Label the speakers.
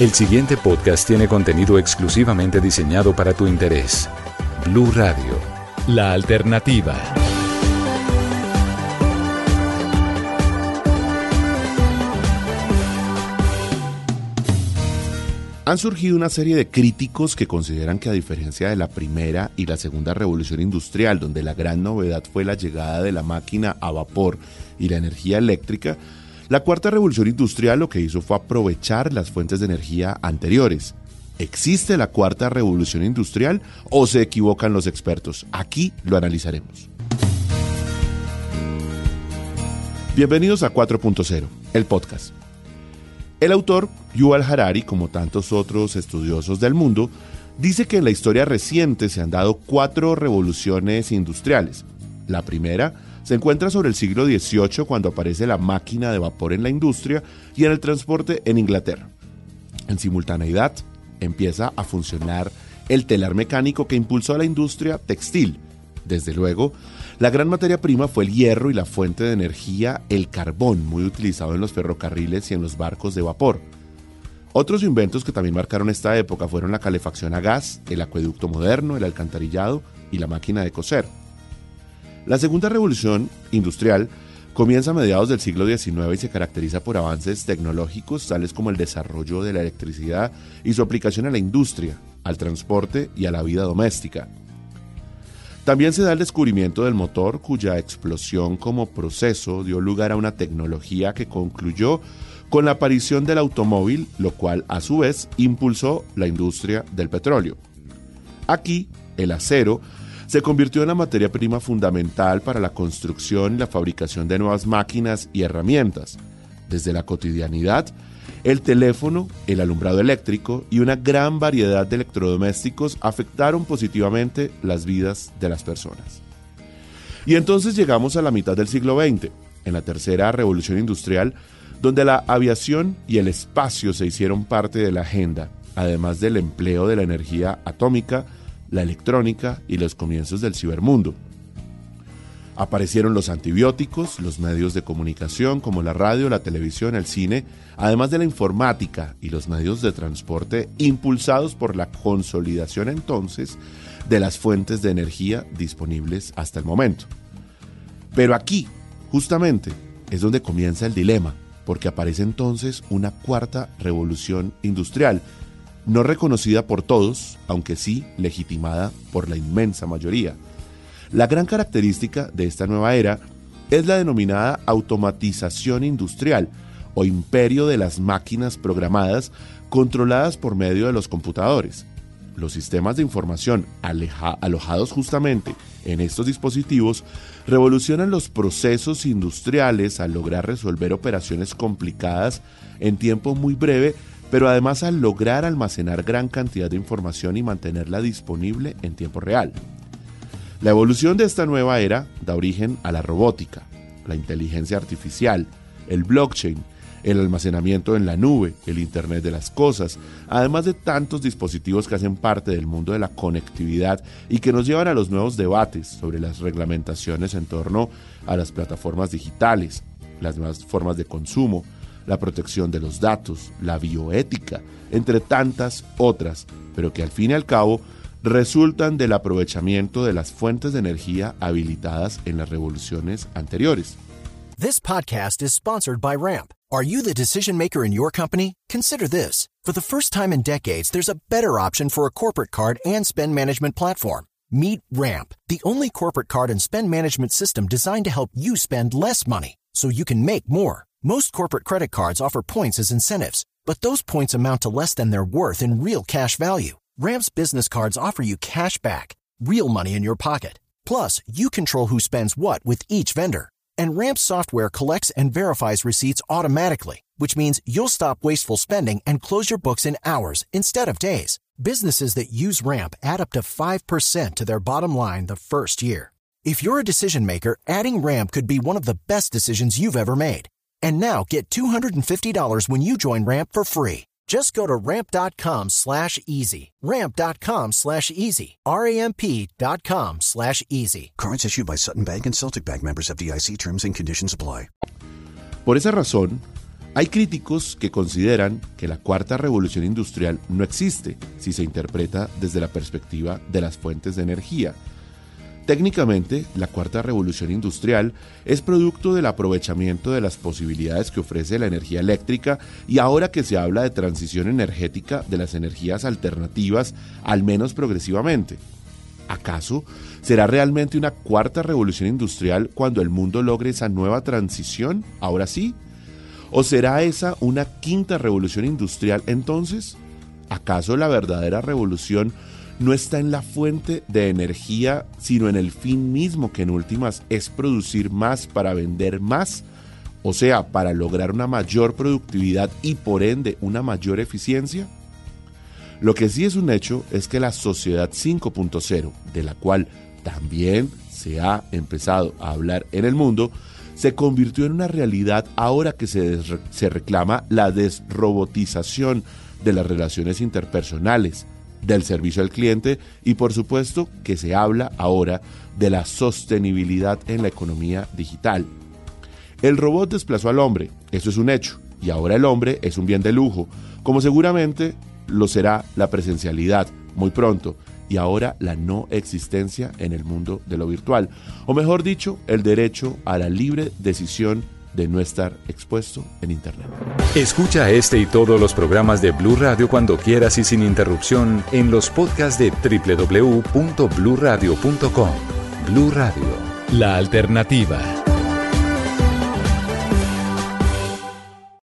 Speaker 1: El siguiente podcast tiene contenido exclusivamente diseñado para tu interés. Blue Radio, la alternativa.
Speaker 2: Han surgido una serie de críticos que consideran que a diferencia de la primera y la segunda revolución industrial, donde la gran novedad fue la llegada de la máquina a vapor y la energía eléctrica, la cuarta revolución industrial lo que hizo fue aprovechar las fuentes de energía anteriores. ¿Existe la cuarta revolución industrial o se equivocan los expertos? Aquí lo analizaremos. Bienvenidos a 4.0, el podcast. El autor, Yuval Harari, como tantos otros estudiosos del mundo, dice que en la historia reciente se han dado cuatro revoluciones industriales. La primera se encuentra sobre el siglo XVIII cuando aparece la máquina de vapor en la industria y en el transporte en Inglaterra. En simultaneidad empieza a funcionar el telar mecánico que impulsó a la industria textil. Desde luego, la gran materia prima fue el hierro y la fuente de energía, el carbón, muy utilizado en los ferrocarriles y en los barcos de vapor. Otros inventos que también marcaron esta época fueron la calefacción a gas, el acueducto moderno, el alcantarillado y la máquina de coser. La segunda revolución industrial comienza a mediados del siglo XIX y se caracteriza por avances tecnológicos tales como el desarrollo de la electricidad y su aplicación a la industria, al transporte y a la vida doméstica. También se da el descubrimiento del motor cuya explosión como proceso dio lugar a una tecnología que concluyó con la aparición del automóvil, lo cual a su vez impulsó la industria del petróleo. Aquí, el acero se convirtió en la materia prima fundamental para la construcción y la fabricación de nuevas máquinas y herramientas, desde la cotidianidad el teléfono, el alumbrado eléctrico y una gran variedad de electrodomésticos afectaron positivamente las vidas de las personas. Y entonces llegamos a la mitad del siglo XX, en la tercera revolución industrial, donde la aviación y el espacio se hicieron parte de la agenda, además del empleo de la energía atómica, la electrónica y los comienzos del cibermundo. Aparecieron los antibióticos, los medios de comunicación como la radio, la televisión, el cine, además de la informática y los medios de transporte impulsados por la consolidación entonces de las fuentes de energía disponibles hasta el momento. Pero aquí, justamente, es donde comienza el dilema, porque aparece entonces una cuarta revolución industrial, no reconocida por todos, aunque sí legitimada por la inmensa mayoría la gran característica de esta nueva era es la denominada automatización industrial o imperio de las máquinas programadas controladas por medio de los computadores. Los sistemas de información alojados justamente en estos dispositivos revolucionan los procesos industriales al lograr resolver operaciones complicadas en tiempo muy breve, pero además al lograr almacenar gran cantidad de información y mantenerla disponible en tiempo real. La evolución de esta nueva era da origen a la robótica, la inteligencia artificial, el blockchain, el almacenamiento en la nube, el Internet de las Cosas, además de tantos dispositivos que hacen parte del mundo de la conectividad y que nos llevan a los nuevos debates sobre las reglamentaciones en torno a las plataformas digitales, las nuevas formas de consumo, la protección de los datos, la bioética, entre tantas otras, pero que al fin y al cabo resultan del aprovechamiento de las fuentes de energía habilitadas en las revoluciones anteriores.
Speaker 3: This podcast is sponsored by Ramp. Are you the decision maker in your company? Consider this. For the first time in decades, there's a better option for a corporate card and spend management platform. Meet Ramp, the only corporate card and spend management system designed to help you spend less money so you can make more. Most corporate credit cards offer points as incentives, but those points amount to less than their worth in real cash value. Ramp's business cards offer you cash back, real money in your pocket. Plus, you control who spends what with each vendor. And Ramp's software collects and verifies receipts automatically, which means you'll stop wasteful spending and close your books in hours instead of days. Businesses that use Ramp add up to 5% to their bottom line the first year. If you're a decision maker, adding Ramp could be one of the best decisions you've ever made. And now get $250 when you join Ramp for free. Just go to ramp.com slash easy. Ramp.com slash easy. R-A-M-P.com slash easy.
Speaker 4: Cards issued by Sutton Bank and Celtic Bank members of DIC terms and conditions apply.
Speaker 2: Por esa razón, Hay críticos que consideran que la cuarta revolución industrial no existe si se interpreta desde la perspectiva de las fuentes de energía. Técnicamente, la cuarta revolución industrial es producto del aprovechamiento de las posibilidades que ofrece la energía eléctrica y ahora que se habla de transición energética de las energías alternativas, al menos progresivamente. ¿Acaso será realmente una cuarta revolución industrial cuando el mundo logre esa nueva transición? Ahora sí. ¿O será esa una quinta revolución industrial entonces? ¿Acaso la verdadera revolución no está en la fuente de energía, sino en el fin mismo que en últimas es producir más para vender más? O sea, para lograr una mayor productividad y por ende una mayor eficiencia? Lo que sí es un hecho es que la sociedad 5.0, de la cual también se ha empezado a hablar en el mundo, se convirtió en una realidad ahora que se, se reclama la desrobotización de las relaciones interpersonales, del servicio al cliente y por supuesto que se habla ahora de la sostenibilidad en la economía digital. El robot desplazó al hombre, eso es un hecho, y ahora el hombre es un bien de lujo, como seguramente lo será la presencialidad muy pronto, y ahora la no existencia en el mundo de lo virtual, o mejor dicho, el derecho a la libre decisión de no estar expuesto en Internet.
Speaker 1: Escucha este y todos los programas de Blue Radio cuando quieras y sin interrupción en los podcasts de www.bluradio.com. Blue Radio, la alternativa.